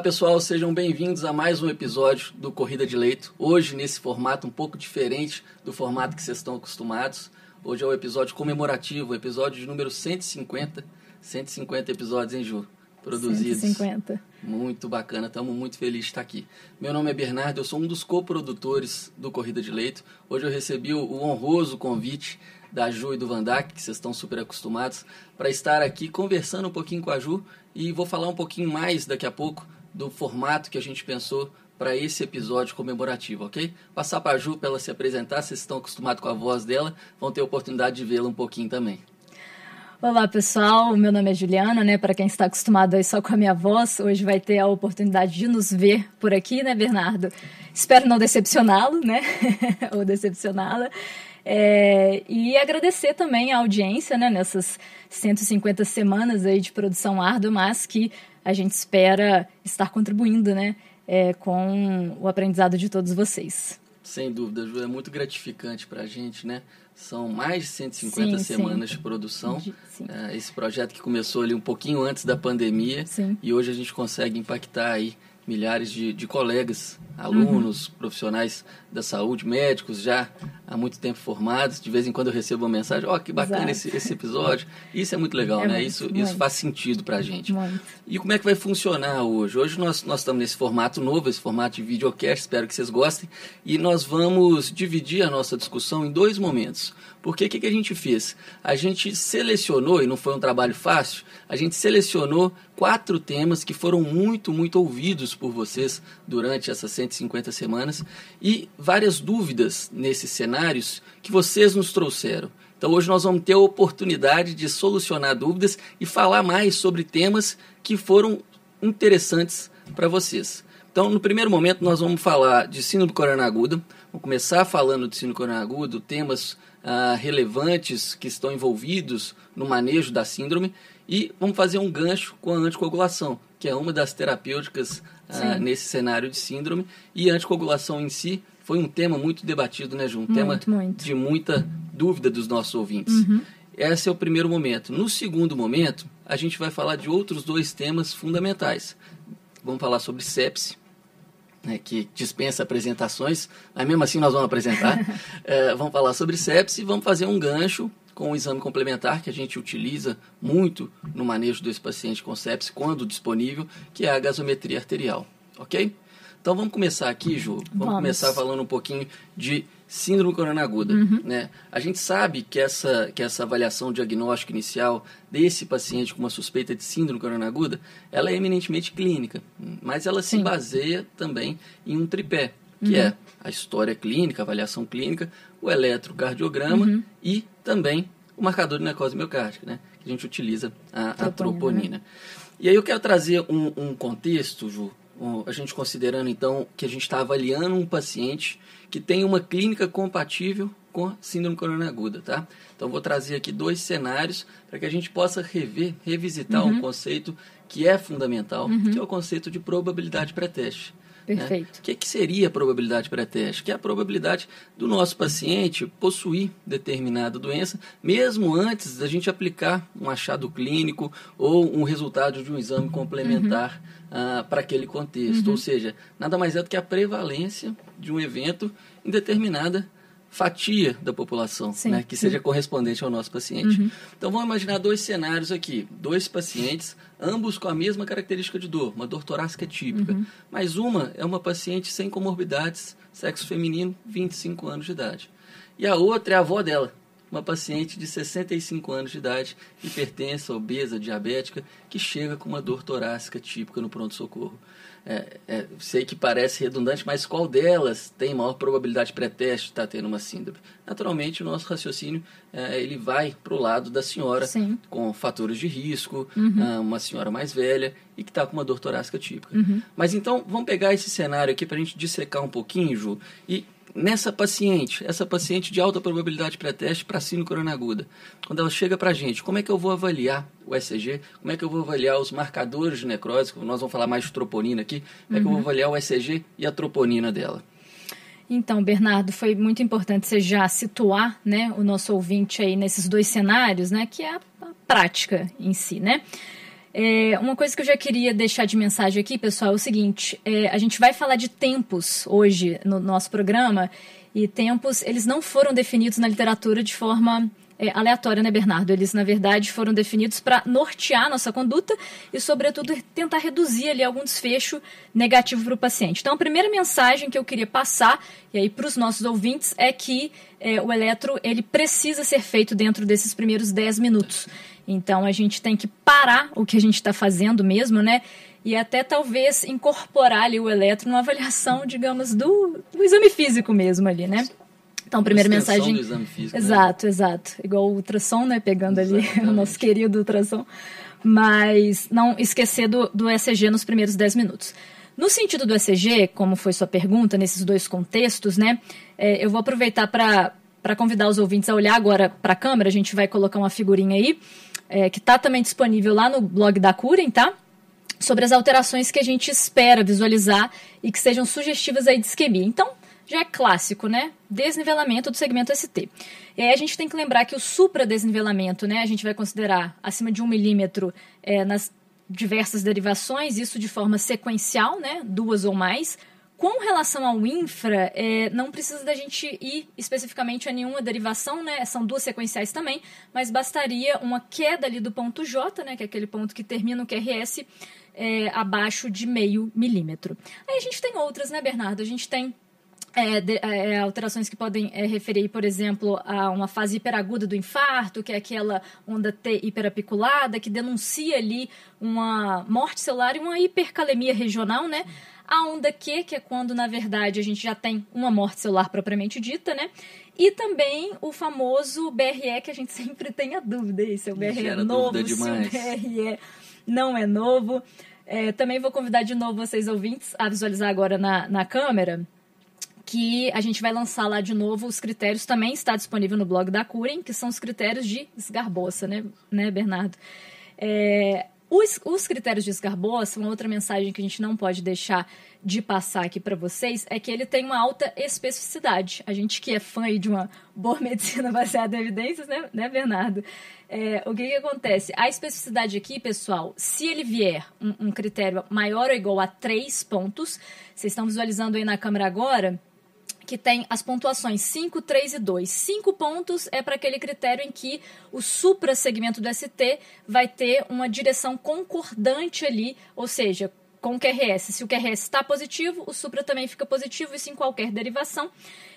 Olá pessoal, sejam bem-vindos a mais um episódio do Corrida de Leito. Hoje nesse formato um pouco diferente do formato que vocês estão acostumados. Hoje é o episódio comemorativo, episódio de número 150. 150 episódios, hein, Ju? Produzidos. 150. Muito bacana, estamos muito felizes de estar aqui. Meu nome é Bernardo, eu sou um dos coprodutores do Corrida de Leito. Hoje eu recebi o honroso convite da Ju e do Vandac, que vocês estão super acostumados, para estar aqui conversando um pouquinho com a Ju e vou falar um pouquinho mais daqui a pouco do formato que a gente pensou para esse episódio comemorativo, ok? Passar para a Ju para ela se apresentar, vocês estão acostumados com a voz dela, vão ter a oportunidade de vê-la um pouquinho também. Olá pessoal, meu nome é Juliana, né? Para quem está acostumado aí só com a minha voz, hoje vai ter a oportunidade de nos ver por aqui, né, Bernardo? Espero não decepcioná-lo, né? Ou decepcioná-la. É, e agradecer também a audiência né, nessas 150 semanas aí de produção árdua, mas que a gente espera estar contribuindo né, é, com o aprendizado de todos vocês. Sem dúvida, Ju, é muito gratificante para a gente, né? São mais de 150 sim, semanas sim. de produção. É, esse projeto que começou ali um pouquinho antes da pandemia sim. e hoje a gente consegue impactar aí milhares de, de colegas, alunos, uhum. profissionais da saúde, médicos já há muito tempo formados. De vez em quando eu recebo uma mensagem: Ó, oh, que bacana esse, esse episódio. Isso é muito legal, é né? Muito, isso, muito. isso faz sentido pra gente. Muito. E como é que vai funcionar hoje? Hoje nós, nós estamos nesse formato novo, esse formato de videocast, espero que vocês gostem. E nós vamos dividir a nossa discussão em dois momentos. Porque o que, que a gente fez? A gente selecionou, e não foi um trabalho fácil, a gente selecionou quatro temas que foram muito, muito ouvidos por vocês durante essas 150 semanas e várias dúvidas nesses cenários que vocês nos trouxeram. Então hoje nós vamos ter a oportunidade de solucionar dúvidas e falar mais sobre temas que foram interessantes para vocês. Então, no primeiro momento, nós vamos falar de síndrome coronariana aguda. Vamos começar falando de síndrome coronariana aguda, temas ah, relevantes que estão envolvidos no manejo da síndrome e vamos fazer um gancho com a anticoagulação, que é uma das terapêuticas ah, nesse cenário de síndrome. E a anticoagulação em si foi um tema muito debatido, né, Ju? Um muito, tema muito. de muita dúvida dos nossos ouvintes. Uhum. Esse é o primeiro momento. No segundo momento, a gente vai falar de outros dois temas fundamentais. Vamos falar sobre sepse, né, que dispensa apresentações, mas mesmo assim nós vamos apresentar. é, vamos falar sobre sepse e vamos fazer um gancho com o exame complementar que a gente utiliza muito no manejo desse paciente com sepse, quando disponível, que é a gasometria arterial, ok? Então vamos começar aqui, Ju. Vamos, Vamos. começar falando um pouquinho de síndrome coronariana aguda. Uhum. Né? A gente sabe que essa, que essa avaliação diagnóstica inicial desse paciente com uma suspeita de síndrome coronariana aguda, ela é eminentemente clínica, mas ela se Sim. baseia também em um tripé, que Uhum. é a história clínica, a avaliação clínica, o eletrocardiograma Uhum. e também o marcador de necrose miocárdica, né? que a gente utiliza a, a Troponina, troponina. E aí eu quero trazer um, um contexto, Ju, um, a gente considerando então que a gente está avaliando um paciente que tem uma clínica compatível com síndrome coronariana aguda, tá? Então vou trazer aqui dois cenários para que a gente possa rever, revisitar um conceito que é fundamental, que é o conceito de probabilidade pré-teste. Né? Perfeito. O que, que seria a probabilidade pré-teste? Que é a probabilidade do nosso paciente possuir determinada doença, mesmo antes da gente aplicar um achado clínico ou um resultado de um exame complementar ah, para aquele contexto. Ou seja, nada mais é do que a prevalência de um evento em determinada fatia da população, Sim, né, que sim. seja correspondente ao nosso paciente. Então vamos imaginar dois cenários aqui, dois pacientes, ambos com a mesma característica de dor, uma dor torácica típica, mas uma é uma paciente sem comorbidades, sexo feminino, 25 anos de idade. E a outra é a avó dela, uma paciente de 65 anos de idade, hipertensa, obesa, diabética, que chega com uma dor torácica típica no pronto-socorro. É, é, sei que parece redundante, mas qual delas tem maior probabilidade pré-teste de estar tendo uma síndrome? Naturalmente, o nosso raciocínio é, ele vai para o lado da senhora Sim. com fatores de risco, ah, uma senhora mais velha e que está com uma dor torácica típica. Mas então, vamos pegar esse cenário aqui para a gente dissecar um pouquinho, Ju, e nessa paciente, essa paciente de alta probabilidade pré-teste para síndrome coronariana aguda, quando ela chega para a gente, como é que eu vou avaliar o ECG? Como é que eu vou avaliar os marcadores de necrose? Nós vamos falar mais de troponina aqui. Como é que eu vou avaliar o ECG e a troponina dela? Então, Bernardo, foi muito importante você já situar né, o nosso ouvinte aí nesses dois cenários, né, que é a prática em si, né? É, uma coisa que eu já queria deixar de mensagem aqui, pessoal, é o seguinte: é, a gente vai falar de tempos hoje no nosso programa, e tempos, eles não foram definidos na literatura de forma é, aleatória, né, Bernardo? Eles, na verdade, foram definidos para nortear nossa conduta e, sobretudo, tentar reduzir ali algum desfecho negativo para o paciente. Então, a primeira mensagem que eu queria passar, e aí para os nossos ouvintes, é que é, o eletro ele precisa ser feito dentro desses primeiros 10 minutos. Então, a gente tem que parar o que a gente está fazendo mesmo, né? e até talvez incorporar ali o eletro numa avaliação, digamos, do, do exame físico mesmo ali, né? Então, primeira mensagem. Do exame físico, né? exato, né? exato. Igual o ultrassom, né? Pegando ali o nosso querido ultrassom. Mas não esquecer do, do ECG nos primeiros 10 minutos. No sentido do ECG, como foi sua pergunta, nesses dois contextos, né? É, eu vou aproveitar para convidar os ouvintes a olhar agora para a câmera. A gente vai colocar uma figurinha aí, é, que está também disponível lá no blog da Curem, tá? Sobre as alterações que a gente espera visualizar e que sejam sugestivas aí de isquemia. Então, já é clássico, né? Desnivelamento do segmento ST. E aí a gente tem que lembrar que o supradesnivelamento, né? A gente vai considerar acima de um milímetro é, nas diversas derivações, isso de forma sequencial, né? Duas ou mais. Com relação ao infra, é, não precisa da gente ir especificamente a nenhuma derivação, né? São duas sequenciais também, mas bastaria uma queda ali do ponto J, né? Que é aquele ponto que termina o QRS é, abaixo de meio milímetro. Aí a gente tem outras, né, Bernardo? A gente tem é, de, é, alterações que podem é, referir, por exemplo, a uma fase hiperaguda do infarto, que é aquela onda T hiperapiculada, que denuncia ali uma morte celular e uma hipercalemia regional, né? A onda Q, que é quando, na verdade, a gente já tem uma morte celular propriamente dita, né? E também o famoso BRE, que a gente sempre tem a dúvida se é o BRE é novo, se o BRE não é novo. É, também vou convidar de novo vocês ouvintes a visualizar agora na, na câmera que a gente vai lançar lá de novo os critérios, também está disponível no blog da Curem, que são os critérios de esgarboça, né, né Bernardo? É, os, os, critérios de esgarboça, uma outra mensagem que a gente não pode deixar de passar aqui para vocês, é que ele tem uma alta especificidade. A gente que é fã de uma boa medicina baseada em evidências, né, né Bernardo? É, o que, que acontece? A especificidade aqui, pessoal, se ele vier um, um critério maior ou igual a 3 pontos, vocês estão visualizando aí na câmera agora, que tem as pontuações 5, 3 e 2. 5 pontos é para aquele critério em que o supra-segmento do ST vai ter uma direção concordante ali, ou seja, com o QRS. Se o QRS está positivo, o supra também fica positivo, isso em qualquer derivação.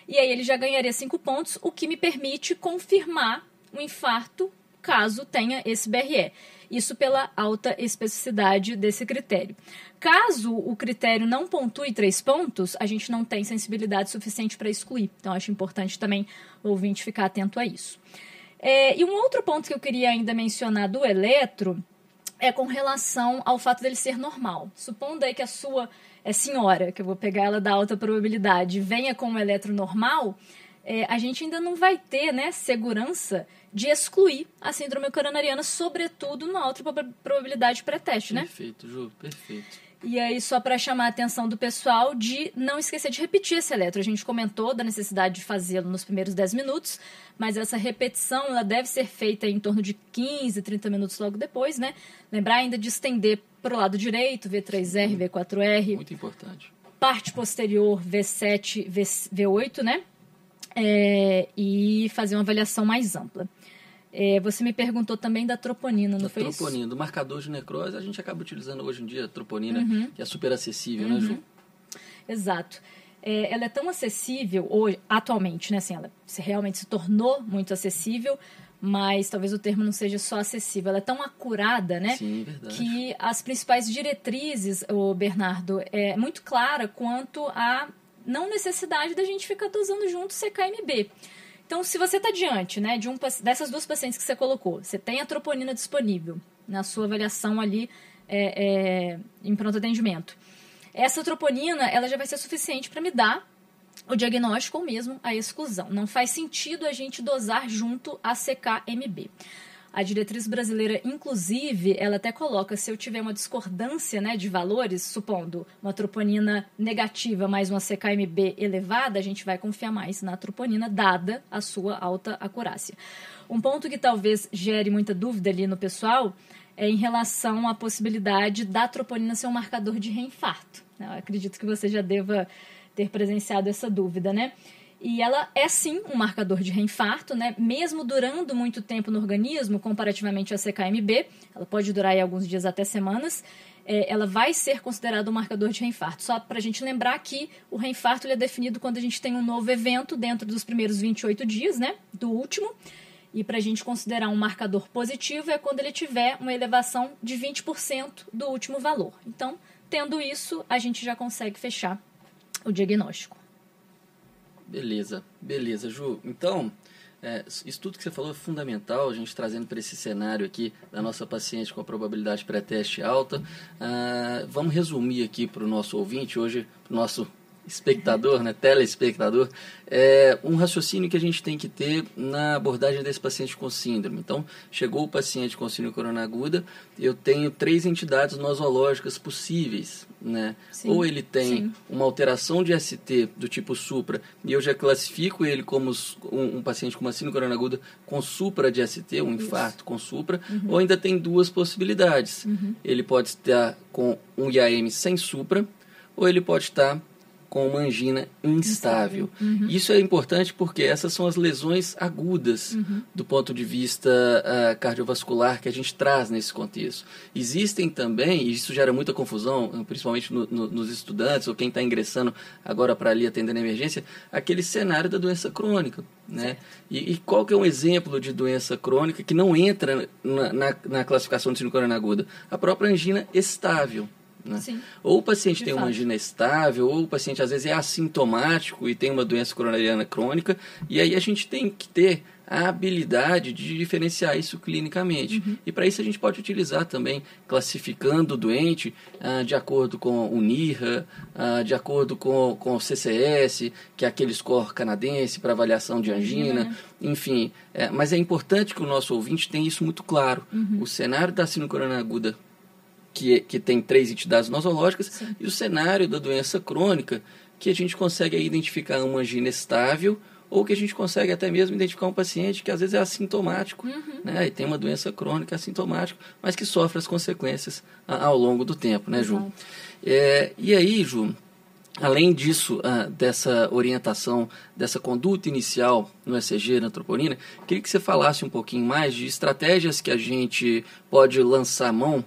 E aí ele já ganharia 5 pontos, o que me permite confirmar o infarto caso tenha esse BRE. Isso pela alta especificidade desse critério. Caso o critério não pontue três pontos, a gente não tem sensibilidade suficiente para excluir. Então, acho importante também o ouvinte ficar atento a isso. É, e um outro ponto que eu queria ainda mencionar do eletro é com relação ao fato dele ser normal. Supondo aí que a sua é senhora, que eu vou pegar ela da alta probabilidade, venha com um eletro normal, é, a gente ainda não vai ter né, segurança de excluir a síndrome coronariana, sobretudo na alta probabilidade pré-teste, né? Perfeito, Ju, perfeito. E aí, só para chamar a atenção do pessoal de não esquecer de repetir esse eletro. A gente comentou da necessidade de fazê-lo nos primeiros 10 minutos, mas essa repetição ela deve ser feita em torno de 15, 30 minutos logo depois, né? Lembrar ainda de estender para o lado direito, V3R, V4R. Muito importante. Parte posterior, V7, v, V8, né? É, e fazer uma avaliação mais ampla. É, você me perguntou também da troponina, não da foi troponina, isso? do marcador de necrose, a gente acaba utilizando hoje em dia a troponina, uhum. que é super acessível, né, uhum. né, Ju? Exato. É, ela é tão acessível hoje, atualmente, né? Assim, ela se realmente se tornou muito acessível, mas talvez o termo não seja só acessível. Ela é tão acurada, né? Sim, verdade. Que as principais diretrizes, o Bernardo, é muito clara quanto a não necessidade da gente ficar dosando junto CKMB. Então, se você está diante né, de um, dessas duas pacientes que você colocou, você tem a troponina disponível na sua avaliação ali é, é, em pronto atendimento. Essa troponina ela já vai ser suficiente para me dar o diagnóstico ou mesmo a exclusão. Não faz sentido a gente dosar junto a CKMB. A diretriz brasileira, inclusive, ela até coloca, se eu tiver uma discordância né, de valores, supondo uma troponina negativa mais uma CKMB elevada, a gente vai confiar mais na troponina, dada a sua alta acurácia. Um ponto que talvez gere muita dúvida ali no pessoal é em relação à possibilidade da troponina ser um marcador de reinfarto. Eu acredito que você já deva ter presenciado essa dúvida, né? E ela é sim um marcador de reinfarto, né? Mesmo durando muito tempo no organismo, comparativamente à CKMB, ela pode durar aí alguns dias até semanas, é, ela vai ser considerada um marcador de reinfarto. Só para a gente lembrar que o reinfarto é definido quando a gente tem um novo evento dentro dos primeiros 28 dias, né? Do último. E para a gente considerar um marcador positivo é quando ele tiver uma elevação de 20% do último valor. Então, tendo isso, a gente já consegue fechar o diagnóstico. Beleza, beleza, Ju. Então, é, isso tudo que você falou é fundamental, a gente trazendo para esse cenário aqui da nossa paciente com a probabilidade pré-teste alta. Uh, vamos resumir aqui para o nosso ouvinte, hoje, para o nosso espectador, né, telespectador, é um raciocínio que a gente tem que ter na abordagem desse paciente com síndrome. Então, chegou o paciente com síndrome corona aguda, eu tenho três entidades nosológicas possíveis, né? Sim, Ou ele tem sim. uma alteração de ST do tipo supra, e eu já classifico ele como um, um paciente com uma síndrome corona aguda com supra de ST, um infarto Isso. com supra, uhum. ou ainda tem duas possibilidades. Uhum. Ele pode estar com um IAM sem supra, ou ele pode estar com uma angina instável. Uhum. Isso é importante porque essas são as lesões agudas uhum. do ponto de vista uh, cardiovascular que a gente traz nesse contexto. Existem também, e isso gera muita confusão, principalmente no, no, nos estudantes ou quem está ingressando agora para ali atendendo a emergência, aquele cenário da doença crônica. Né? E, e, qual que é um exemplo de doença crônica que não entra na, na, na classificação de síndrome aguda? A própria angina estável. Né? Ou o paciente tem fato. uma angina estável, ou o paciente às vezes é assintomático e tem uma doença coronariana crônica, e aí a gente tem que ter a habilidade de diferenciar isso clinicamente. Uhum. E para isso a gente pode utilizar também classificando o doente ah, de acordo com o NIRA, ah, de acordo com, com o CCS, que é aquele score canadense para avaliação de angina, uhum. enfim. É, mas é importante que o nosso ouvinte tenha isso muito claro. Uhum. O cenário da síndrome coronariana aguda que, que tem três entidades nosológicas, Sim. e o cenário da doença crônica, que a gente consegue identificar uma angina estável, ou que a gente consegue até mesmo identificar um paciente que às vezes é assintomático, uhum. né, e tem uma doença crônica assintomática, mas que sofre as consequências ao longo do tempo, né, Ju? É, e aí, Ju, além disso, ah, dessa orientação, dessa conduta inicial no ECG, na troponina, queria que você falasse um pouquinho mais de estratégias que a gente pode lançar mão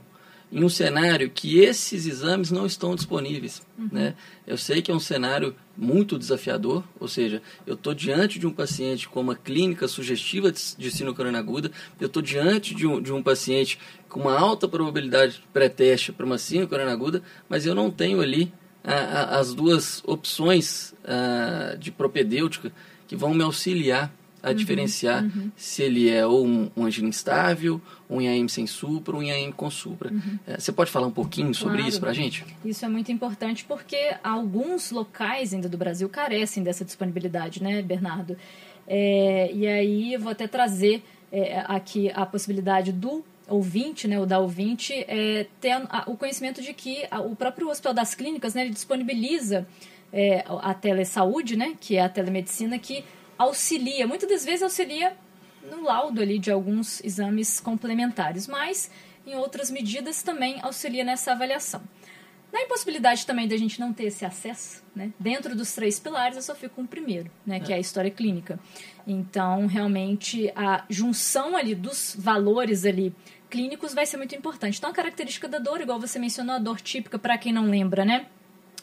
em um cenário que esses exames não estão disponíveis. Uhum. Né? Eu sei que é um cenário muito desafiador, ou seja, eu estou diante de um paciente com uma clínica sugestiva de síndrome aguda, eu estou diante de um, de um paciente com uma alta probabilidade pré-teste para uma síndrome aguda, mas eu não tenho ali a, a, as duas opções a, ah, de propedêutica que vão me auxiliar a uhum, diferenciar uhum. se ele é ou um, um angina instável, um IAM sem supra, um IAM com supra. Uhum. É, você pode falar um pouquinho sobre claro. isso para a gente? Isso é muito importante porque alguns locais ainda do Brasil carecem dessa disponibilidade, né, Bernardo? É, e aí eu vou até trazer é, aqui a possibilidade do ouvinte, né, o da ouvinte, é, ter a, o conhecimento de que a, o próprio Hospital das Clínicas, né, ele disponibiliza é, a telesaúde, né, que é a telemedicina, que auxilia, muitas das vezes auxilia no laudo ali de alguns exames complementares, mas em outras medidas também auxilia nessa avaliação. Na impossibilidade também da gente não ter esse acesso, né? Dentro dos três pilares, eu só fico com o primeiro, né? Que é a história clínica. Então, realmente, a junção ali dos valores ali clínicos vai ser muito importante. Então, a característica da dor, igual você mencionou, a dor típica, para quem não lembra, né?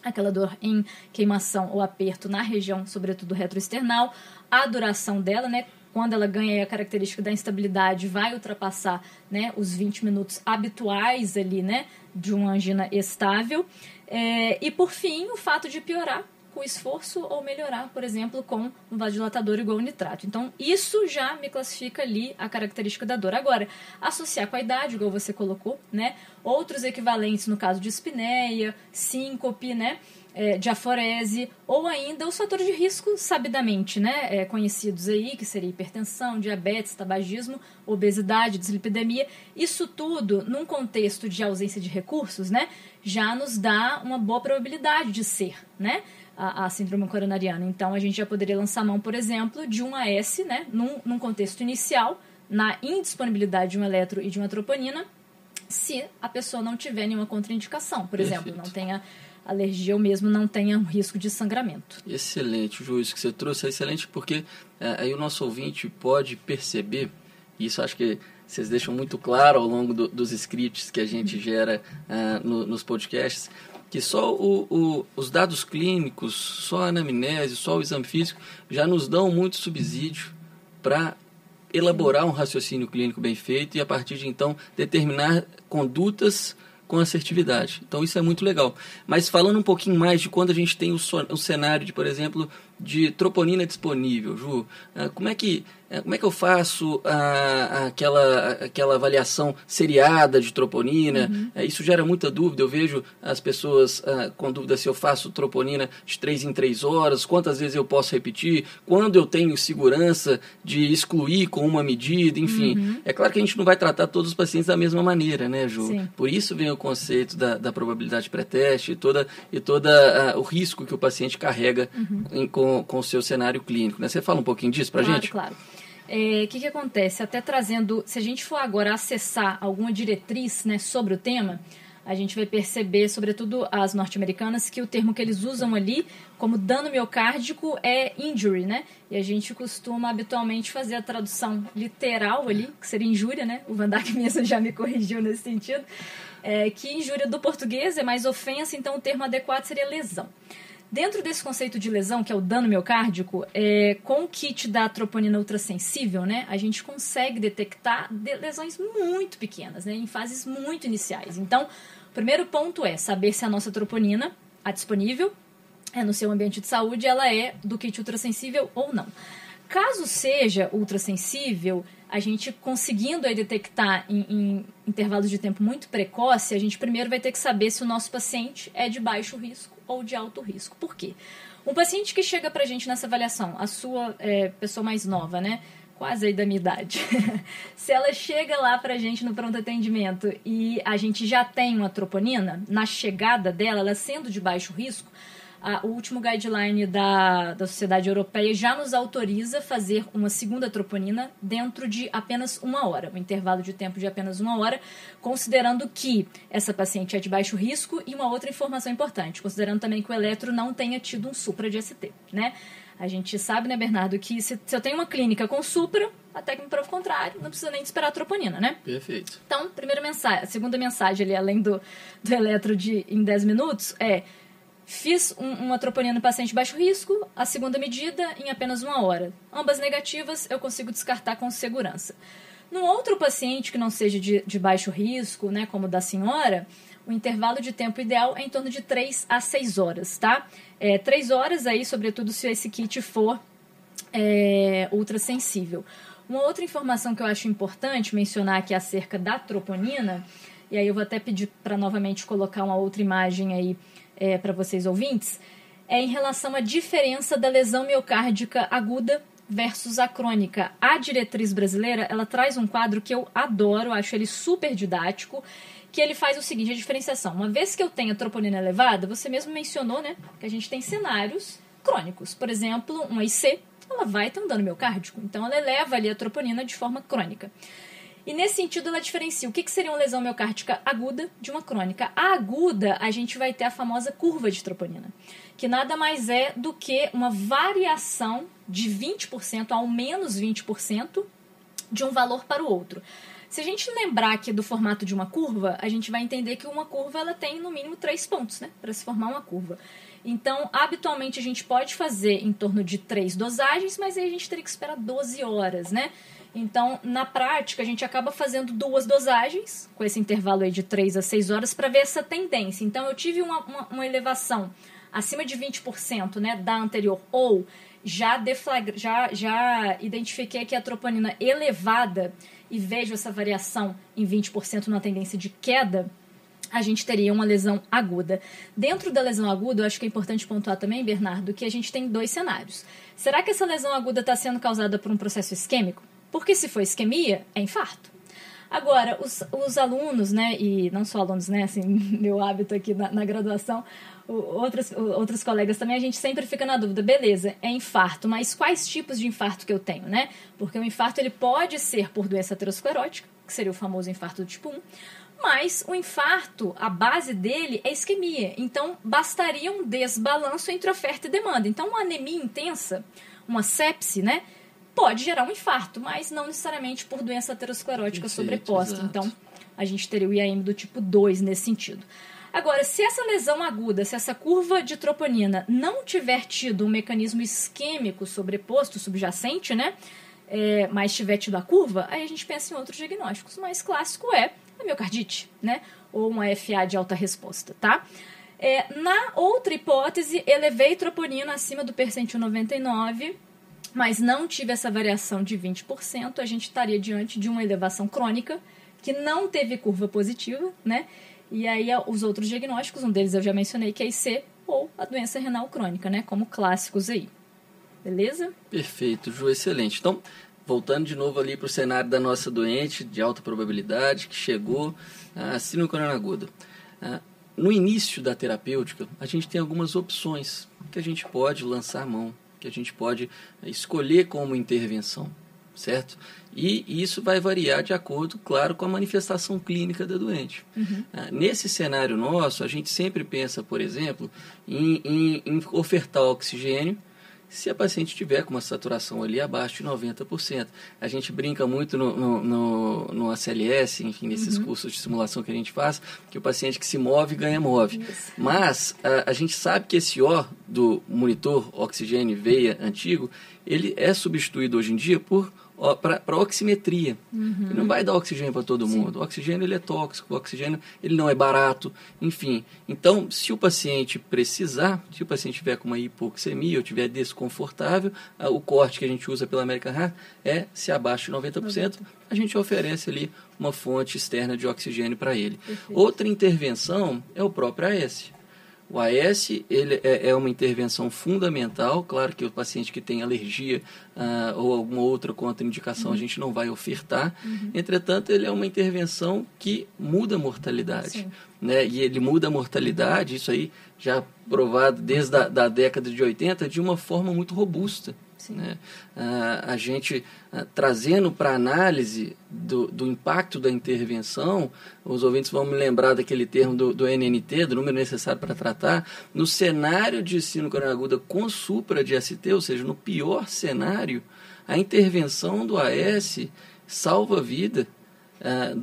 aquela dor em queimação ou aperto na região, sobretudo retroesternal, a duração dela, né? Quando ela ganha a característica da instabilidade, vai ultrapassar né, os 20 minutos habituais ali, né? De uma angina estável. É, e por fim, o fato de piorar com esforço ou melhorar, por exemplo, com um vasodilatador igual ao nitrato. Então, isso já me classifica ali a característica da dor. Agora, associar com a idade, igual você colocou, né? Outros equivalentes no caso de espineia, síncope, né? É, diaforese, ou ainda os fatores de risco sabidamente né, é, conhecidos aí, que seria hipertensão, diabetes, tabagismo, obesidade, dislipidemia. Isso tudo, num contexto de ausência de recursos, né, já nos dá uma boa probabilidade de ser, né? a, a, síndrome coronariana. Então, a gente já poderia lançar mão, por exemplo, de um AS, né, num, num contexto inicial, na indisponibilidade de um eletro e de uma troponina, se a pessoa não tiver nenhuma contraindicação. Por Perfeito. exemplo, não tenha alergia ou mesmo não tenha um risco de sangramento. Excelente, Ju, isso que você trouxe é excelente porque é, aí o nosso ouvinte pode perceber, isso acho que vocês deixam muito claro ao longo do, dos scripts que a gente gera uh, no, nos podcasts, que só o, o, os dados clínicos, só a anamnese, só o exame físico já nos dão muito subsídio para elaborar um raciocínio clínico bem feito e a partir de então determinar condutas com assertividade. Então isso é muito legal. Mas falando um pouquinho mais de quando a gente tem o, o cenário de, por exemplo, de troponina disponível, Ju, ah, como é que como é que eu faço a, aquela, aquela avaliação seriada de troponina? Uhum. É, isso gera muita dúvida. Eu vejo as pessoas uh, com dúvida se eu faço troponina de 3 em 3 horas, quantas vezes eu posso repetir, quando eu tenho segurança de excluir com uma medida, enfim. Uhum. É claro que a gente não vai tratar todos os pacientes da mesma maneira, né, Ju? Sim. Por isso vem o conceito da, da probabilidade pré-teste e toda, e toda uh, o risco que o paciente carrega uhum. em, com, com o seu cenário clínico. Né? Você fala um pouquinho disso pra claro, gente? Claro, claro. O é, que, que acontece? Até trazendo, se a gente for agora acessar alguma diretriz né, sobre o tema, a gente vai perceber, sobretudo as norte-americanas, que o termo que eles usam ali como dano miocárdico é injury, né? E a gente costuma habitualmente fazer a tradução literal ali, que seria injúria, né? O Van Dijk mesmo já me corrigiu nesse sentido. É, que injúria do português é mais ofensa, então o termo adequado seria lesão. Dentro desse conceito de lesão, que é o dano miocárdico, é, com o kit da troponina ultrassensível, né, a gente consegue detectar lesões muito pequenas, né, em fases muito iniciais. Então, o primeiro ponto é saber se a nossa troponina, a disponível, é no seu ambiente de saúde, ela é do kit ultrassensível ou não. Caso seja ultrassensível, a gente conseguindo aí detectar em, em, intervalos de tempo muito precoce, a gente primeiro vai ter que saber se o nosso paciente é de baixo risco ou de alto risco. Por quê? Um paciente que chega pra gente nessa avaliação, a sua é, pessoa mais nova, né? Quase aí da minha idade. se ela chega lá pra gente no pronto atendimento e a gente já tem uma troponina, na chegada dela, ela sendo de baixo risco, a, o último guideline da, da Sociedade Europeia já nos autoriza fazer uma segunda troponina dentro de apenas uma hora, um intervalo de tempo de apenas uma hora, considerando que essa paciente é de baixo risco e uma outra informação importante, considerando também que o eletro não tenha tido um supra de ST, né? A gente sabe, né, Bernardo, que se, se eu tenho uma clínica com supra, até que me prova o contrário, não precisa nem esperar a troponina, né? Perfeito. Então, primeira mensagem, a segunda mensagem ali, além do, do eletro de, em 10 minutos, é Fiz um, uma troponina no paciente baixo risco, a segunda medida em apenas uma hora. Ambas negativas, eu consigo descartar com segurança. No outro paciente que não seja de, de baixo risco, né, como o da senhora, o intervalo de tempo ideal é em torno de 3 a 6 horas, tá? É, 3 horas aí, sobretudo se esse kit for é, ultrassensível. Uma outra informação que eu acho importante mencionar aqui acerca da troponina, e aí eu vou até pedir para novamente colocar uma outra imagem aí é, para vocês ouvintes, é em relação à diferença da lesão miocárdica aguda versus a crônica. A diretriz brasileira, ela traz um quadro que eu adoro, acho ele super didático, que ele faz o seguinte, a diferenciação. Uma vez que eu tenho a troponina elevada, você mesmo mencionou, né, que a gente tem cenários crônicos. Por exemplo, uma IC, ela vai ter um dano miocárdico, então ela eleva ali a troponina de forma crônica. E nesse sentido, ela diferencia o que, que seria uma lesão miocárdica aguda de uma crônica. A aguda, a gente vai ter a famosa curva de troponina, que nada mais é do que uma variação de 20% ao menos 20% de um valor para o outro. Se a gente lembrar aqui do formato de uma curva, a gente vai entender que uma curva ela tem no mínimo três pontos, né, para se formar uma curva. Então, habitualmente a gente pode fazer em torno de três dosagens, mas aí a gente teria que esperar 12 horas, né? Então, na prática, a gente acaba fazendo duas dosagens, com esse intervalo aí de 3 a 6 horas, para ver essa tendência. Então, eu tive uma, uma, uma elevação acima de 20% né, da anterior, ou já, deflagra, já, já identifiquei que a troponina elevada e vejo essa variação em 20% na tendência de queda, a gente teria uma lesão aguda. Dentro da lesão aguda, eu acho que é importante pontuar também, Bernardo, que a gente tem dois cenários. Será que essa lesão aguda está sendo causada por um processo isquêmico? Porque se for isquemia, é infarto. Agora, os, os alunos, né, e não só alunos, né, assim, meu hábito aqui na, na graduação, outros, outros colegas também, a gente sempre fica na dúvida, beleza, é infarto, mas quais tipos de infarto que eu tenho, né? Porque o infarto, ele pode ser por doença aterosclerótica, que seria o famoso infarto do tipo 1, Mas o infarto, a base dele é isquemia. Então, bastaria um desbalanço entre oferta e demanda. Então, uma anemia intensa, uma sepse, né? Pode gerar um infarto, mas não necessariamente por doença aterosclerótica Perfeito, sobreposta. Exato. Então, a gente teria o IAM do tipo 2 nesse sentido. Agora, se essa lesão aguda, se essa curva de troponina não tiver tido um mecanismo isquêmico sobreposto, subjacente, né? É, mas tiver tido a curva, aí a gente pensa em outros diagnósticos. O mais clássico é a miocardite, né? Ou uma FA de alta resposta, tá? É, na outra hipótese, elevei troponina acima do percentil 99, mas não tive essa variação de 20%, a gente estaria diante de uma elevação crônica que não teve curva positiva, né? E aí os outros diagnósticos, um deles eu já mencionei, que é IC ou a doença renal crônica, né? Como clássicos aí. Beleza? Perfeito, Ju, excelente. Então, voltando de novo ali para o cenário da nossa doente de alta probabilidade que chegou a síndrome coronariana aguda. No início da terapêutica, a gente tem algumas opções que a gente pode lançar mão, que a gente pode escolher como intervenção, certo? E isso vai variar de acordo, claro, com a manifestação clínica da doente. Uhum. Nesse cenário nosso, a gente sempre pensa, por exemplo, em, em, em ofertar oxigênio se a paciente tiver com uma saturação ali abaixo de 90%. A gente brinca muito no, no, no, no ACLS, enfim, nesses uhum. cursos de simulação que a gente faz, que o paciente que se move ganha move. Isso. Mas a, a, gente sabe que esse O do monitor oxigênio veia antigo, ele é substituído hoje em dia por para oximetria. Uhum. Ele não vai dar oxigênio para todo Sim. mundo. O oxigênio ele é tóxico, o oxigênio ele não é barato, enfim. Então, se o paciente precisar, se o paciente tiver com uma hipoxemia ou tiver desconfortável, o corte que a gente usa pela American Heart é se abaixo de 90%, 90%. a gente oferece ali uma fonte externa de oxigênio para ele. Perfeito. Outra intervenção é o próprio AS. O AS ele é, é, uma intervenção fundamental. Claro que o paciente que tem alergia uh, ou alguma outra contraindicação uhum. a gente não vai ofertar. Uhum. Entretanto, ele é uma intervenção que muda a mortalidade. Né? E ele muda a mortalidade, isso aí já provado desde a da década de 80, de uma forma muito robusta. Né? A gente trazendo para análise do, do, impacto da intervenção, os ouvintes vão me lembrar daquele termo do, do NNT, do número necessário para tratar, no cenário de sino aguda com supra de ST, ou seja, no pior cenário, a intervenção do AS salva a vida ah,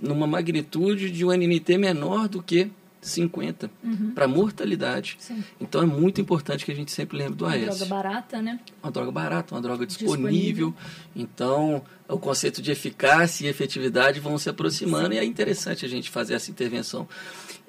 numa magnitude de um NNT menor do que 50 uhum. para mortalidade. Sim. Então é muito importante que a gente sempre lembre do AS. Uma droga barata, né? Uma droga barata, uma droga disponível. disponível. Então o conceito de eficácia e efetividade vão se aproximando Sim. e é interessante a gente fazer essa intervenção.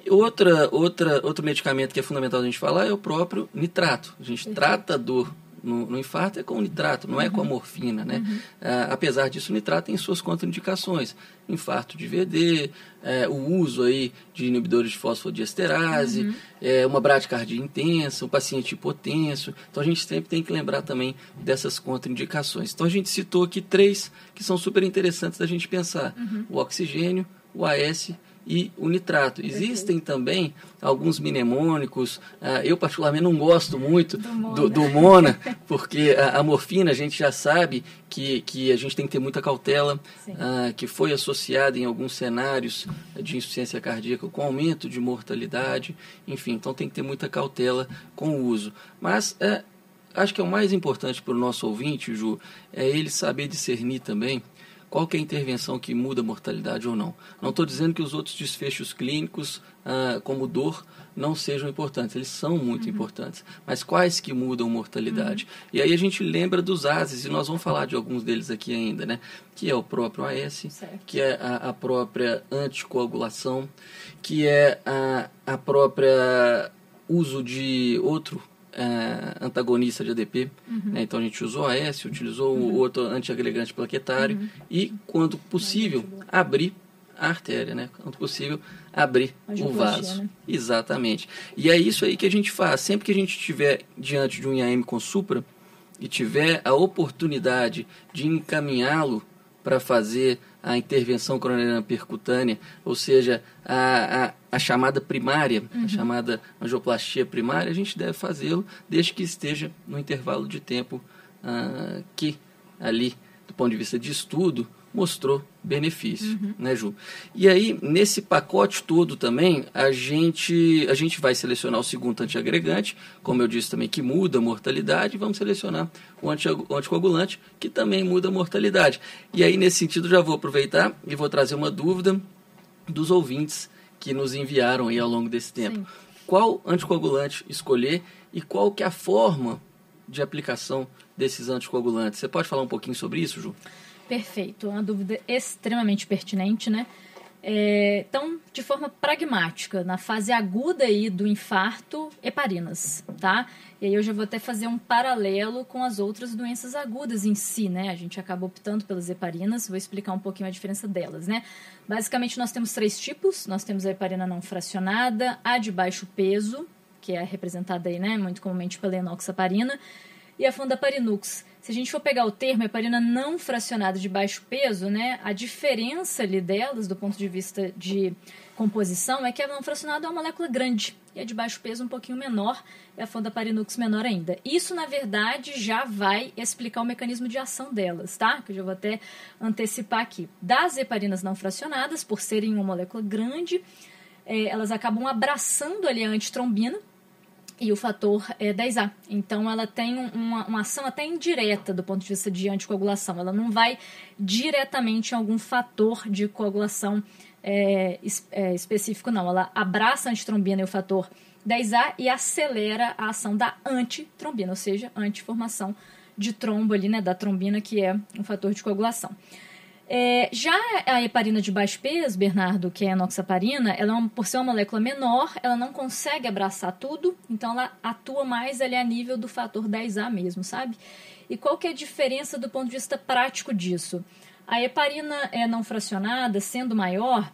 Outra, outra, outro medicamento que é fundamental a gente falar é o próprio nitrato. A gente trata a dor no, no, infarto é com o nitrato, não uhum. é com a uhum. morfina, né? Uhum. Ah, apesar disso, o nitrato tem suas contraindicações. Infarto de VD, é, o uso aí de inibidores de fosfodiesterase, uhum. é, uma bradicardia intensa, um paciente hipotenso. Então, a gente sempre tem que lembrar também dessas contraindicações. Então, a gente citou aqui três que são super interessantes da gente pensar. Uhum. O oxigênio, o AS e o nitrato. Existem também alguns mnemônicos, uh, eu particularmente não gosto muito do Mona, do, do Mona porque a, a, morfina a gente já sabe que, que a gente tem que ter muita cautela, uh, que foi associada em alguns cenários de insuficiência cardíaca com aumento de mortalidade, enfim, então tem que ter muita cautela com o uso. Mas uh, acho que é o mais importante para o nosso ouvinte, Ju, é ele saber discernir também qual é a intervenção que muda a mortalidade ou não. Não estou dizendo que os outros desfechos clínicos, ah, como dor, não sejam importantes, eles são muito uhum. importantes, mas quais que mudam mortalidade? Uhum. E aí a gente lembra dos ASES, e nós vamos falar de alguns deles aqui ainda, né? Que é o próprio AS, certo. que é a, a, própria anticoagulação, que é a, a própria uso de outro é, antagonista de ADP. Uhum. Né? Então a gente usou a S, utilizou uhum. o outro antiagregante plaquetário uhum. e, quando possível, abrir a artéria, né? Quando possível, abrir o vaso. Né? Exatamente. E é isso aí que a gente faz. Sempre que a gente estiver diante de um IAM com supra e tiver a oportunidade de encaminhá-lo para fazer a intervenção coronariana percutânea, ou seja, a, a, a chamada primária, uhum. a chamada angioplastia primária, a gente deve fazê-lo desde que esteja no intervalo de tempo uh, que ali do ponto de vista de estudo, mostrou benefício, uhum. né, Ju? E aí, nesse pacote todo também, a gente, a gente vai selecionar o segundo antiagregante, como eu disse também, que muda a mortalidade, e vamos selecionar o, anti, o anticoagulante, que também muda a mortalidade. E aí, nesse sentido, já vou aproveitar e vou trazer uma dúvida dos ouvintes que nos enviaram aí ao longo desse tempo. Sim. Qual anticoagulante escolher e qual que é a forma de aplicação desses anticoagulantes? Você pode falar um pouquinho sobre isso, Ju? Perfeito, uma dúvida extremamente pertinente, né? É, então, de forma pragmática, na fase aguda aí do infarto, heparinas, tá? E aí eu já vou até fazer um paralelo com as outras doenças agudas em si, né? A gente acaba optando pelas heparinas, vou explicar um pouquinho a diferença delas, né? Basicamente, nós temos três tipos. Nós temos a heparina não fracionada, a de baixo peso, que é representada aí, né, muito comumente pela enoxaparina, e a fundaparinux. Se a gente for pegar o termo heparina não fracionada de baixo peso, né, a diferença ali delas, do ponto de vista de composição, é que a não fracionada é uma molécula grande e a de baixo peso um pouquinho menor e a fundaparinux menor ainda. Isso, na verdade, já vai explicar o mecanismo de ação delas, tá? Que eu já vou até antecipar aqui. Das heparinas não fracionadas, por serem uma molécula grande, é, elas acabam abraçando ali a antitrombina, e o fator é 10A. Então, ela tem uma, uma, ação até indireta do ponto de vista de anticoagulação. Ela não vai diretamente em algum fator de coagulação é, é, específico, não. Ela abraça a antitrombina e o fator 10A e acelera a ação da antitrombina, ou seja, antiformação de trombo ali, né, da trombina, que é um fator de coagulação. É, já a heparina de baixo peso, Bernardo, que é a enoxaparina, ela, é por ser uma molécula menor, ela não consegue abraçar tudo, então ela atua mais ali a nível do fator 10A mesmo, sabe? E qual que é a diferença do ponto de vista prático disso? A heparina é não fracionada, sendo maior,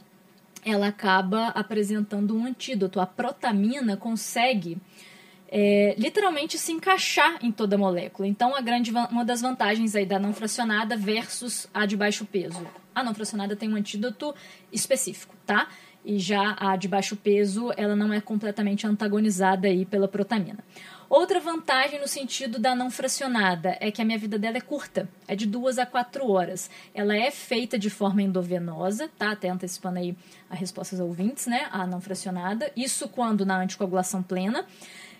ela acaba apresentando um antídoto. A protamina consegue é, literalmente se encaixar em toda a molécula. Então, a grande, uma das vantagens aí da não fracionada versus a de baixo peso. A não fracionada tem um antídoto específico, tá? E já a de baixo peso, ela não é completamente antagonizada aí pela protamina. Outra vantagem no sentido da não fracionada é que a minha vida dela é curta, é de duas a quatro horas. Ela é feita de forma endovenosa, tá? Até antecipando aí a resposta aos ouvintes, né? A não fracionada. Isso quando na anticoagulação plena.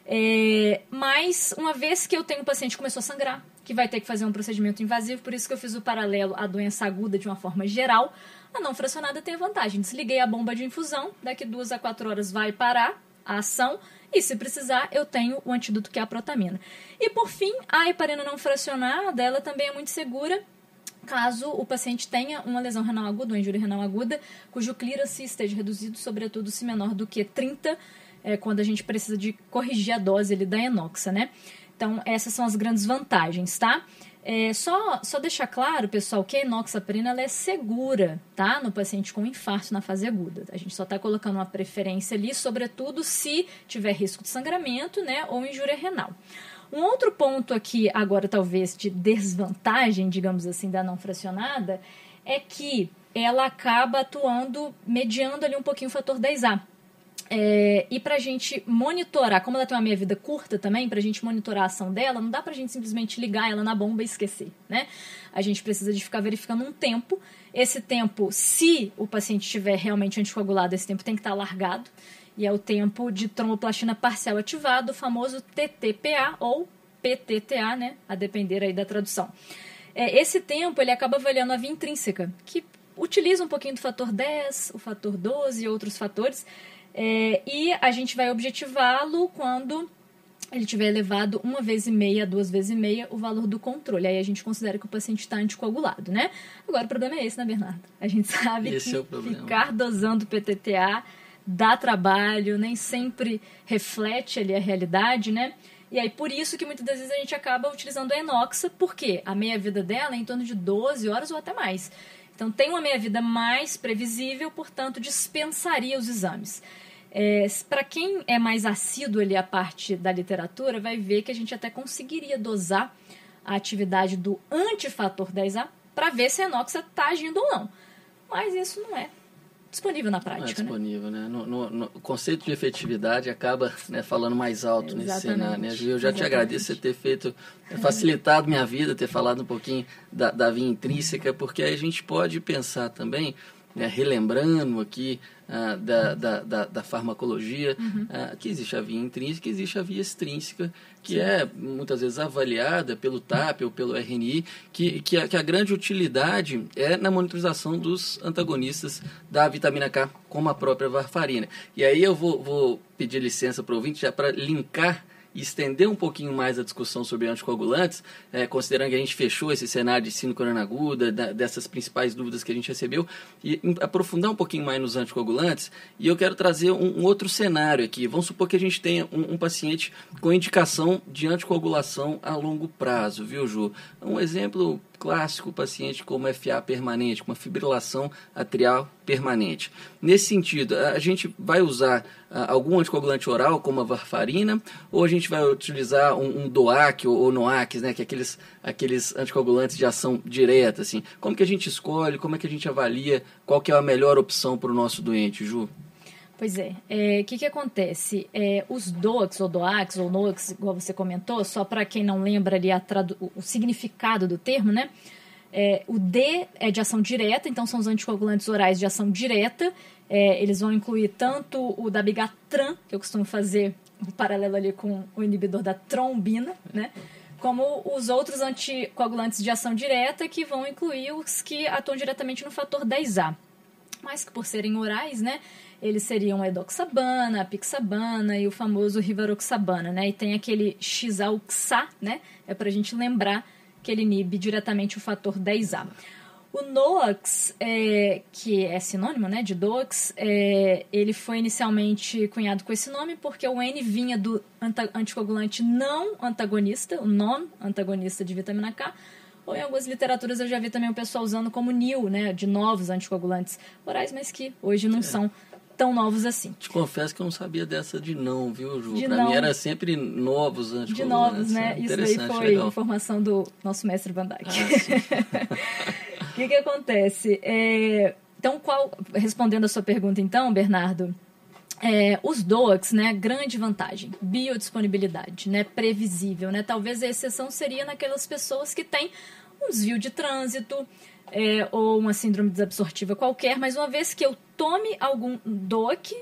É, mas uma vez que eu tenho um paciente que começou a sangrar, que vai ter que fazer um procedimento invasivo, por isso que eu fiz o paralelo à doença aguda de uma forma geral, a não fracionada tem a vantagem. Desliguei a bomba de infusão, daqui duas a quatro horas vai parar a ação, e se precisar, eu tenho o antídoto que é a protamina. E por fim, a heparina não fracionada, ela também é muito segura caso o paciente tenha uma lesão renal aguda, uma injúria renal aguda, cujo clearance esteja reduzido, sobretudo se menor do que 30 é, quando a gente precisa de corrigir a dose ali da enoxa, né? Então, essas são as grandes vantagens, tá? É, só, só deixar claro, pessoal, que a enoxaparina é segura, tá? No paciente com infarto na fase aguda. A gente só está colocando uma preferência ali, sobretudo se tiver risco de sangramento, né? Ou injúria renal. Um outro ponto aqui, agora talvez de desvantagem, digamos assim, da não fracionada, é que ela acaba atuando, mediando ali um pouquinho o fator 10A. É, e para a gente monitorar, como ela tem uma meia vida curta também, para a gente monitorar a ação dela, não dá para a gente simplesmente ligar ela na bomba e esquecer, né? A gente precisa de ficar verificando um tempo. Esse tempo, se o paciente estiver realmente anticoagulado, esse tempo tem que estar largado. E é o tempo de tromboplastina parcial ativado, o famoso TTPA ou PTTA, né? A depender aí da tradução. É, esse tempo, ele acaba avaliando a via intrínseca, que utiliza um pouquinho do fator 10, o fator 12 e outros fatores, é, e a gente vai objetivá-lo quando ele tiver elevado uma vez e meia, duas vezes e meia o valor do controle. Aí a gente considera que o paciente está anticoagulado, né? Agora o problema é esse, né, Bernardo? A gente sabe esse que é ficar dosando PTTA dá trabalho, nem sempre reflete ali a realidade, né? E aí, por isso que muitas das vezes a gente acaba utilizando a Enoxa, porque a meia-vida dela é em torno de 12 horas ou até mais. Então, tem uma meia-vida mais previsível, portanto, dispensaria os exames. É, Para quem é mais assíduo ali a parte da literatura, vai ver que a gente até conseguiria dosar a atividade do antifator 10A para ver se a enoxa está agindo ou não. Mas isso não é disponível na prática. Não é disponível, né? né? No, no, no, o conceito de efetividade acaba né, falando mais alto Exatamente. nesse cenário. Né? Eu já Exatamente. te agradeço você ter feito, facilitado minha vida, ter falado um pouquinho da, da via intrínseca, porque aí a gente pode pensar também né, relembrando aqui ah, da, da, da, da, farmacologia, uhum. ah, que existe a via intrínseca e existe a via extrínseca, que Sim. é muitas vezes avaliada pelo TAP ou pelo RNI, que, que, a, que a grande utilidade é na monitorização dos antagonistas da vitamina K, como a própria varfarina. E aí eu vou, vou pedir licença para o ouvinte já para linkar estender um pouquinho mais a discussão sobre anticoagulantes, é, considerando que a gente fechou esse cenário de síndrome aguda, da, dessas principais dúvidas que a gente recebeu, e aprofundar um pouquinho mais nos anticoagulantes. E eu quero trazer um, um outro cenário aqui. Vamos supor que a gente tenha um, um, paciente com indicação de anticoagulação a longo prazo, viu, Ju? Um exemplo clássico paciente com uma FA permanente, com uma fibrilação atrial permanente. Nesse sentido, a gente vai usar uh, algum anticoagulante oral, como a varfarina, ou a gente vai utilizar um, um DOAC ou, ou NOACs, né, que é aqueles, aqueles anticoagulantes de ação direta, assim. Como que a gente escolhe, como é que a gente avalia qual que é a melhor opção para o nosso doente, Ju? Pois é. O é, que, que acontece? É, os DOACs, ou DOACs, ou NOACs, igual você comentou, só para quem não lembra ali o significado do termo, né? É, o D é de ação direta, então são os anticoagulantes orais de ação direta. É, eles vão incluir tanto o da bigatran, que eu costumo fazer o um paralelo ali com o inibidor da trombina, né? Como os outros anticoagulantes de ação direta, que vão incluir os que atuam diretamente no fator 10A. Mas que por serem orais, né? Eles seriam a edoxabana, a pixabana e o famoso rivaroxabana, né? E tem aquele xalxa, né? É para a gente lembrar que ele inibe diretamente o fator 10A. O NOAX, é, que é sinônimo né, de DOAX, é, ele foi inicialmente cunhado com esse nome porque o N vinha do anticoagulante não antagonista, o non antagonista de vitamina K, ou em algumas literaturas eu já vi também o pessoal usando como NIL, né, de novos anticoagulantes orais, mas que hoje não é. são tão novos assim. Te confesso que eu não sabia dessa de não, viu, Ju? De pra não. mim era sempre novos antes. De novos, né? Isso daí foi legal. informação do nosso mestre Van Dyke. Ah, o que que acontece? É, então, qual, respondendo a sua pergunta então, Bernardo, é, os DOACs, né, grande vantagem, biodisponibilidade, né, previsível, né, talvez a exceção seria naquelas pessoas que têm um desvio de trânsito, é, ou uma síndrome desabsortiva qualquer, mas uma vez que eu tome algum DOAC,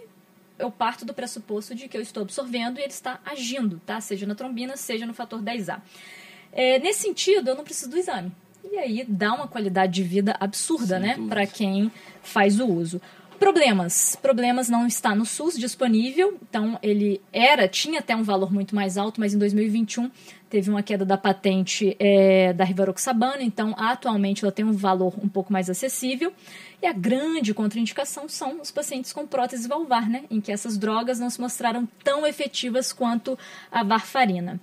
eu parto do pressuposto de que eu estou absorvendo e ele está agindo, tá? Seja na trombina, seja no fator 10A. É, nesse sentido, eu não preciso do exame. E aí dá uma qualidade de vida absurda, Sem né? Para quem faz o uso. Problemas. Problemas não está no SUS disponível, então ele era, tinha até um valor muito mais alto, mas em 2021 teve uma queda da patente é, da Rivaroxabana, então atualmente ela tem um valor um pouco mais acessível. E a grande contraindicação são os pacientes com prótese valvar, né, em que essas drogas não se mostraram tão efetivas quanto a varfarina.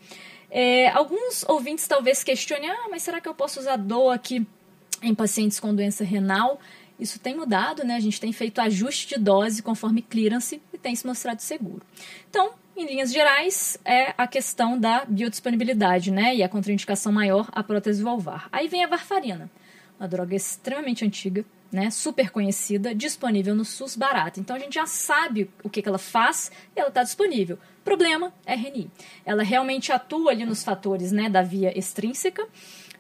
É, alguns ouvintes talvez questionem, ah, mas será que eu posso usar DOAC em pacientes com doença renal? Isso tem mudado, né? A gente tem feito ajuste de dose conforme clearance e tem se mostrado seguro. Então, em linhas gerais, é a questão da biodisponibilidade, né? E a contraindicação maior, a prótese valvar. Aí vem a varfarina, uma droga extremamente antiga, né? Super conhecida, disponível no SUS barata. Então a gente já sabe o que, que ela faz e ela está disponível. Problema, RNI. Ela realmente atua ali nos fatores né, da via extrínseca.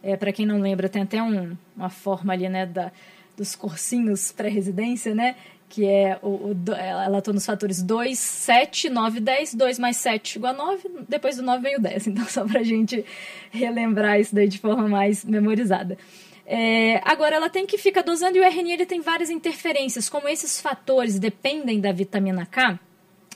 É, Para quem não lembra, tem até um, uma forma ali né, da, dos cursinhos pré-residência, né? Que é o, o, ela atua nos fatores 2, 7, 9, 10, 2 mais 7 igual a 9, depois do 9 vem o 10. Então, só pra gente relembrar isso daí de forma mais memorizada. É, agora, ela tem que ficar dosando e o RNI ele tem várias interferências. Como esses fatores dependem da vitamina K,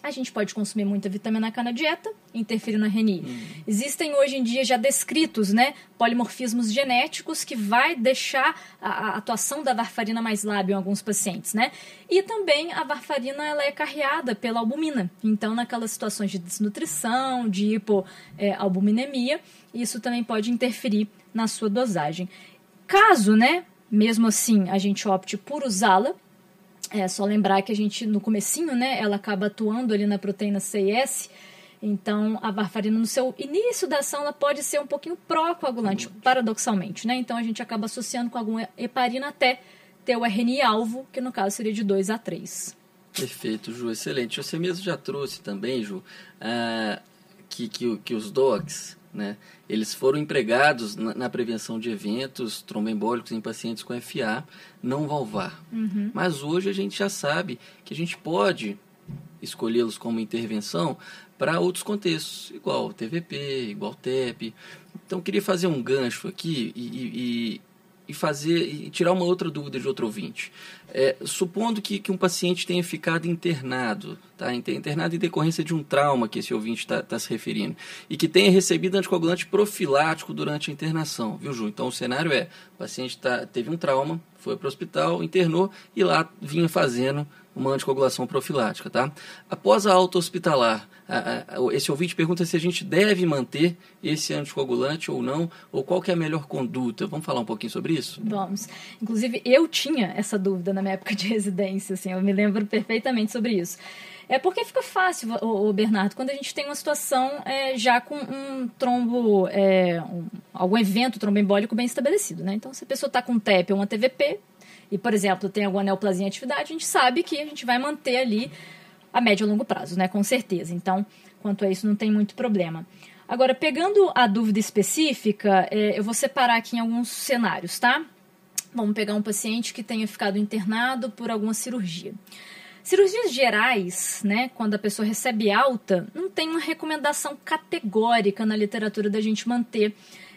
a gente pode consumir muita vitamina K na dieta, interferir no RNI. Hum. Existem hoje em dia já descritos, né, polimorfismos genéticos que vai deixar a, a, atuação da varfarina mais lábia em alguns pacientes, né? E também a varfarina ela é carreada pela albumina. Então, naquelas situações de desnutrição, de hipoalbuminemia, é, isso também pode interferir na sua dosagem. Caso, né, mesmo assim, a gente opte por usá-la, é só lembrar que a gente, no comecinho, né, ela acaba atuando ali na proteína CIS, então a varfarina no seu início da ação ela pode ser um pouquinho pró-coagulante, paradoxalmente, né? Então a gente acaba associando com alguma heparina até ter o RNI-alvo, que no caso seria de 2 a 3. Perfeito, Ju, excelente. Você mesmo já trouxe também, Ju, uh, que, que, que os DOCs, né, eles foram empregados na, na, prevenção de eventos tromboembólicos em pacientes com FA não valvar. Uhum. Mas hoje a gente já sabe que a gente pode escolhê-los como intervenção para outros contextos, igual TVP, igual TEP. Então, queria fazer um gancho aqui e, e, e fazer e tirar uma outra dúvida de outro ouvinte. É, supondo que, que um paciente tenha ficado internado, tá? internado em decorrência de um trauma que esse ouvinte está tá se referindo, e que tenha recebido anticoagulante profilático durante a internação, viu, Ju? Então o cenário é: o paciente tá, teve um trauma, foi para o hospital, internou e lá vinha fazendo uma anticoagulação profilática, tá? Após a alta hospitalar, esse ouvinte pergunta se a gente deve manter esse anticoagulante ou não, ou qual que é a melhor conduta. Vamos falar um pouquinho sobre isso? Vamos. Inclusive, eu tinha essa dúvida na minha época de residência, assim, eu me lembro perfeitamente sobre isso. É porque fica fácil, o, Bernardo, quando a gente tem uma situação é, já com um trombo, é, um, algum evento tromboembólico bem estabelecido, né? Então, se a pessoa está com TEP ou uma TVP, e, por exemplo, tem alguma neoplasia em atividade, a gente sabe que a gente vai manter ali a médio e longo prazo, né? Com certeza. Então, quanto a isso, não tem muito problema. Agora, pegando a dúvida específica, é, eu vou separar aqui em alguns cenários, tá? Vamos pegar um paciente que tenha ficado internado por alguma cirurgia. Cirurgias gerais, né, quando a pessoa recebe alta, não tem uma recomendação categórica na literatura da gente manter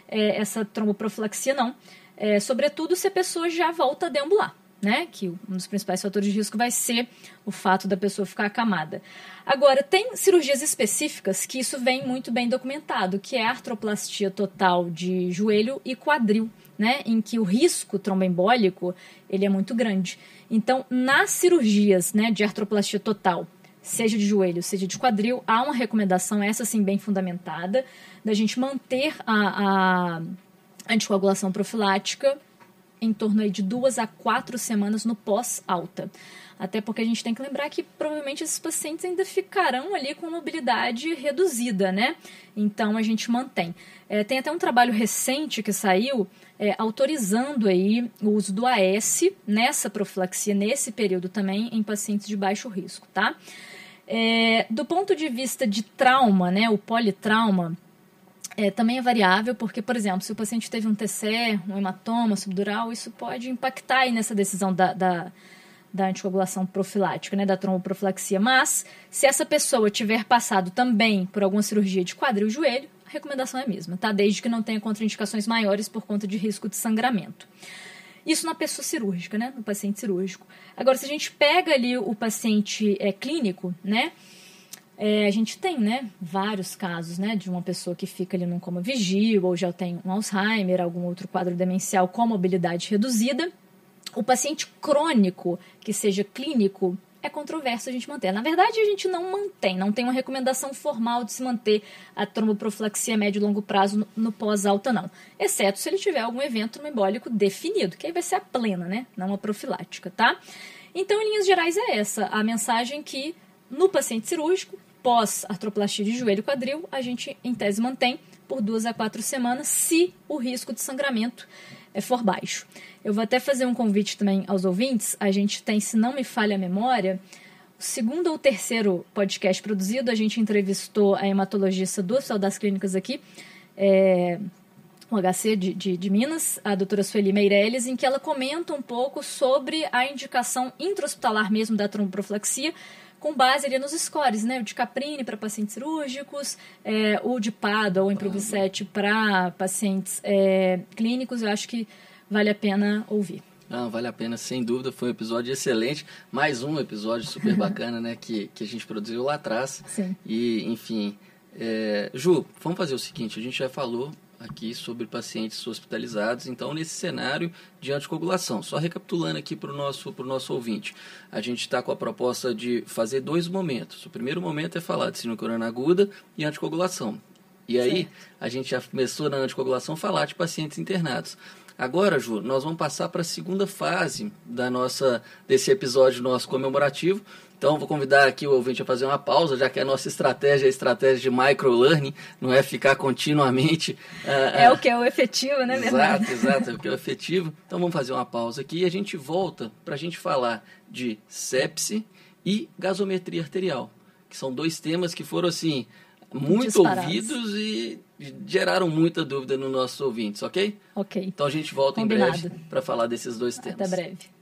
é, essa tromboprofilaxia, não é, sobretudo se a pessoa já volta a deambular. Né, que um dos principais fatores de risco vai ser o fato da pessoa ficar acamada. Agora, tem cirurgias específicas que isso vem muito bem documentado, que é a artroplastia total de joelho e quadril, né, em que o risco tromboembólico ele é muito grande. Então, nas cirurgias né, de artroplastia total, seja de joelho, seja de quadril, há uma recomendação, essa sim bem fundamentada, da gente manter a, a anticoagulação profilática em torno aí de duas a quatro semanas no pós-alta. Até porque a gente tem que lembrar que provavelmente esses pacientes ainda ficarão ali com mobilidade reduzida, né? Então a gente mantém. É, tem até um trabalho recente que saiu é, autorizando aí o uso do AS nessa profilaxia, nesse período também, em pacientes de baixo risco, tá? É, do ponto de vista de trauma, né, o politrauma, é, também é variável, porque, por exemplo, se o paciente teve um TC, um hematoma subdural, isso pode impactar aí nessa decisão da, da, da anticoagulação profilática, né, da tromboprofilaxia. Mas, se essa pessoa tiver passado também por alguma cirurgia de quadril e joelho, a recomendação é a mesma, tá? Desde que não tenha contraindicações maiores por conta de risco de sangramento. Isso na pessoa cirúrgica, né? No paciente cirúrgico. Agora, se a gente pega ali o paciente é, clínico, né? É, a gente tem, né, vários casos, né, de uma pessoa que fica ali num coma vigil ou já tem um Alzheimer, algum outro quadro demencial com mobilidade reduzida. O paciente crônico, que seja clínico, é controverso a gente manter. Na verdade, a gente não mantém, não tem uma recomendação formal de se manter a tromboprofilaxia médio e longo prazo no, no pós-alta, não. Exceto se ele tiver algum evento trombembólico definido, que aí vai ser a plena, né? Não a profilática, tá? Então, em linhas gerais, é essa a mensagem que no paciente cirúrgico pós-artroplastia de joelho quadril, a gente, em tese, mantém por duas a quatro semanas, se o risco de sangramento for baixo. Eu vou até fazer um convite também aos ouvintes. A gente tem, se não me falha a memória, o segundo ou terceiro podcast produzido, a gente entrevistou a hematologista do Hospital das Clínicas aqui, é, um HC de, de, de, Minas, a doutora Sueli Meirelles, em que ela comenta um pouco sobre a indicação intra-hospitalar mesmo da tromboprofilaxia, com base ali nos scores, né? O de Caprini para pacientes cirúrgicos, é, o de PADA ou Improve 7 para pacientes é, clínicos, eu acho que vale a pena ouvir. Não, vale a pena, sem dúvida. Foi um episódio excelente. Mais um episódio super bacana, né? Que, que a gente produziu lá atrás. Sim. E, enfim. É... Ju, vamos fazer o seguinte: a gente já falou aqui sobre pacientes hospitalizados. Então, nesse cenário de anticoagulação, só recapitulando aqui para o nosso, nosso ouvinte, a gente está com a proposta de fazer dois momentos. O primeiro momento é falar de síndrome aguda e anticoagulação. E aí, certo. a gente já começou na anticoagulação a falar de pacientes internados. Agora, Ju, nós vamos passar para a segunda fase da nossa, desse episódio nosso comemorativo. Então, vou convidar aqui o ouvinte a fazer uma pausa, já que a nossa estratégia é a estratégia de microlearning, não é ficar continuamente. Uh, é uh, o que é o efetivo, né, Exato, exato, é o que é o efetivo. Então, vamos fazer uma pausa aqui e a gente volta para a gente falar de sepse e gasometria arterial, que são dois temas que foram, assim, muito Disparados. ouvidos e geraram muita dúvida nos nossos ouvintes, ok? Ok. Então, a gente volta Combinado. em breve para falar desses dois temas. Até breve.